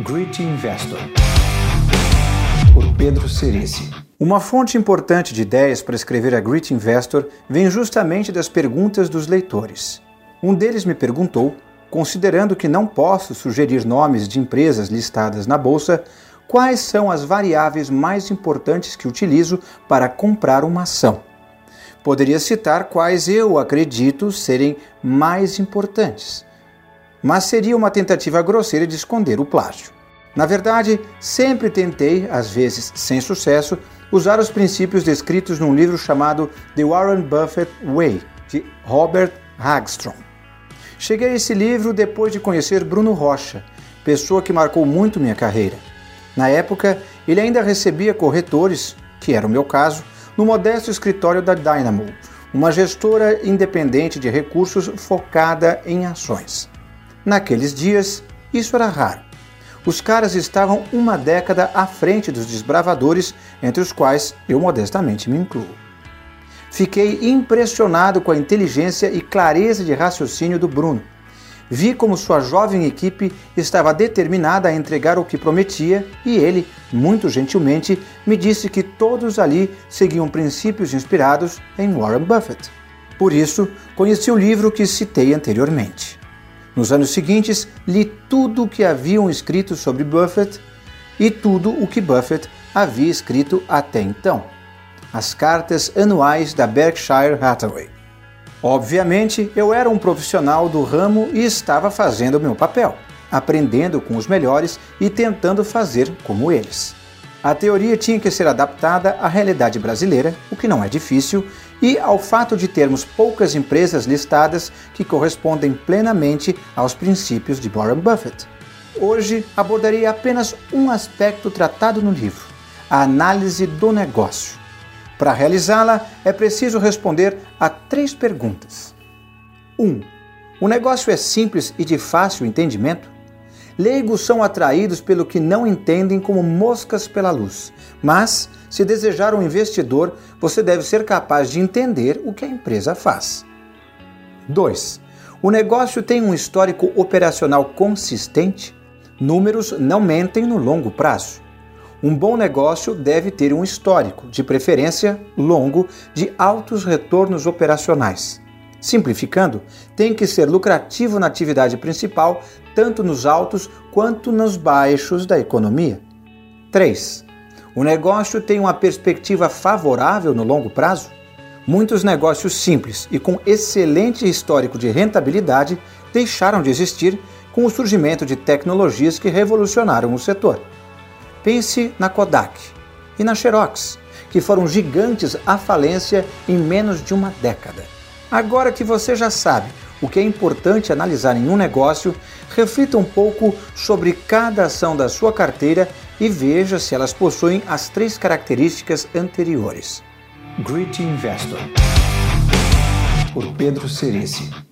Grit Investor, por Pedro Cerici. Uma fonte importante de ideias para escrever a Grit Investor vem justamente das perguntas dos leitores. Um deles me perguntou, considerando que não posso sugerir nomes de empresas listadas na bolsa, quais são as variáveis mais importantes que utilizo para comprar uma ação. Poderia citar quais eu acredito serem mais importantes mas seria uma tentativa grosseira de esconder o plágio. Na verdade, sempre tentei, às vezes sem sucesso, usar os princípios descritos num livro chamado The Warren Buffett Way, de Robert Hagstrom. Cheguei a esse livro depois de conhecer Bruno Rocha, pessoa que marcou muito minha carreira. Na época, ele ainda recebia corretores, que era o meu caso, no modesto escritório da Dynamo, uma gestora independente de recursos focada em ações. Naqueles dias, isso era raro. Os caras estavam uma década à frente dos desbravadores, entre os quais eu modestamente me incluo. Fiquei impressionado com a inteligência e clareza de raciocínio do Bruno. Vi como sua jovem equipe estava determinada a entregar o que prometia e ele, muito gentilmente, me disse que todos ali seguiam princípios inspirados em Warren Buffett. Por isso, conheci o livro que citei anteriormente. Nos anos seguintes, li tudo o que haviam escrito sobre Buffett e tudo o que Buffett havia escrito até então. As cartas anuais da Berkshire Hathaway. Obviamente, eu era um profissional do ramo e estava fazendo o meu papel, aprendendo com os melhores e tentando fazer como eles. A teoria tinha que ser adaptada à realidade brasileira, o que não é difícil, e ao fato de termos poucas empresas listadas que correspondem plenamente aos princípios de Warren Buffett. Hoje abordarei apenas um aspecto tratado no livro: a análise do negócio. Para realizá-la, é preciso responder a três perguntas. 1. Um, o negócio é simples e de fácil entendimento? Leigos são atraídos pelo que não entendem como moscas pela luz, mas, se desejar um investidor, você deve ser capaz de entender o que a empresa faz. 2. O negócio tem um histórico operacional consistente? Números não mentem no longo prazo. Um bom negócio deve ter um histórico, de preferência longo, de altos retornos operacionais. Simplificando, tem que ser lucrativo na atividade principal, tanto nos altos quanto nos baixos da economia. 3. O negócio tem uma perspectiva favorável no longo prazo? Muitos negócios simples e com excelente histórico de rentabilidade deixaram de existir com o surgimento de tecnologias que revolucionaram o setor. Pense na Kodak e na Xerox, que foram gigantes à falência em menos de uma década. Agora que você já sabe o que é importante analisar em um negócio, reflita um pouco sobre cada ação da sua carteira e veja se elas possuem as três características anteriores. Grit Investor, por Pedro Cerici.